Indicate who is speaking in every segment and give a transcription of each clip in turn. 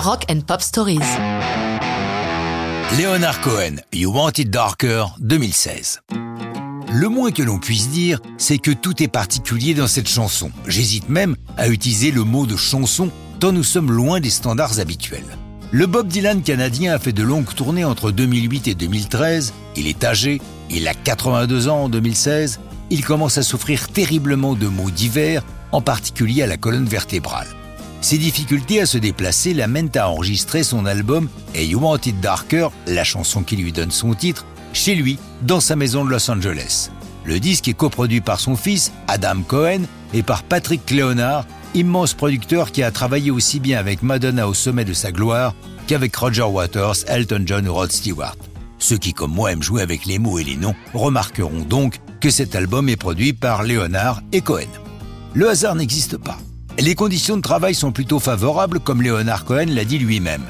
Speaker 1: Rock and Pop Stories.
Speaker 2: Leonard Cohen, You Want It Darker, 2016. Le moins que l'on puisse dire, c'est que tout est particulier dans cette chanson. J'hésite même à utiliser le mot de chanson, tant nous sommes loin des standards habituels. Le Bob Dylan canadien a fait de longues tournées entre 2008 et 2013. Il est âgé, il a 82 ans en 2016. Il commence à souffrir terriblement de maux divers, en particulier à la colonne vertébrale. Ses difficultés à se déplacer l'amènent à enregistrer son album et You Want It Darker, la chanson qui lui donne son titre, chez lui, dans sa maison de Los Angeles. Le disque est coproduit par son fils, Adam Cohen, et par Patrick Leonard, immense producteur qui a travaillé aussi bien avec Madonna au sommet de sa gloire qu'avec Roger Waters, Elton John ou Rod Stewart. Ceux qui, comme moi, aiment jouer avec les mots et les noms, remarqueront donc que cet album est produit par Leonard et Cohen. Le hasard n'existe pas. Les conditions de travail sont plutôt favorables, comme Leonard Cohen l'a dit lui-même.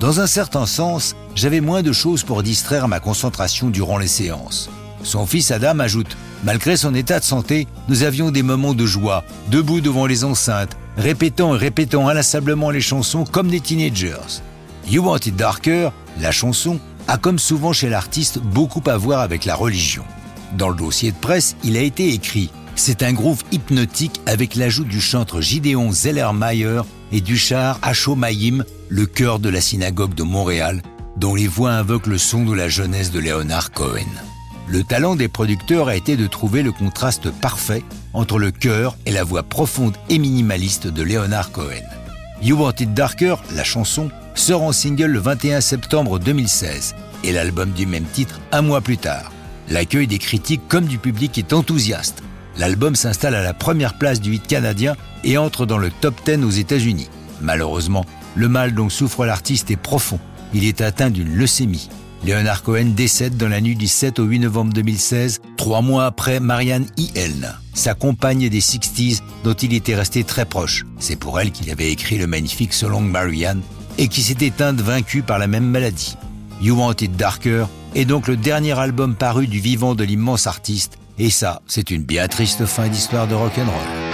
Speaker 2: Dans un certain sens, j'avais moins de choses pour distraire ma concentration durant les séances. Son fils Adam ajoute Malgré son état de santé, nous avions des moments de joie, debout devant les enceintes, répétant et répétant inlassablement les chansons comme des teenagers. You Want It Darker, la chanson, a comme souvent chez l'artiste beaucoup à voir avec la religion. Dans le dossier de presse, il a été écrit C'est un groove hypnotique avec l'ajout du chantre Gideon Zellermeyer et du char Maïm, le chœur de la synagogue de Montréal, dont les voix invoquent le son de la jeunesse de Leonard Cohen. Le talent des producteurs a été de trouver le contraste parfait entre le chœur et la voix profonde et minimaliste de Leonard Cohen. You Want It Darker, la chanson, sort en single le 21 septembre 2016 et l'album du même titre un mois plus tard. L'accueil des critiques comme du public est enthousiaste. L'album s'installe à la première place du hit canadien et entre dans le top 10 aux États-Unis. Malheureusement, le mal dont souffre l'artiste est profond. Il est atteint d'une leucémie. Leonard Cohen décède dans la nuit du 7 au 8 novembre 2016, trois mois après Marianne E. sa compagne des 60s dont il était resté très proche. C'est pour elle qu'il avait écrit le magnifique So Long Marianne et qui s'est éteinte vaincue par la même maladie. You Want It Darker est donc le dernier album paru du vivant de l'immense artiste et ça, c'est une bien triste fin d'histoire de rock'n'roll.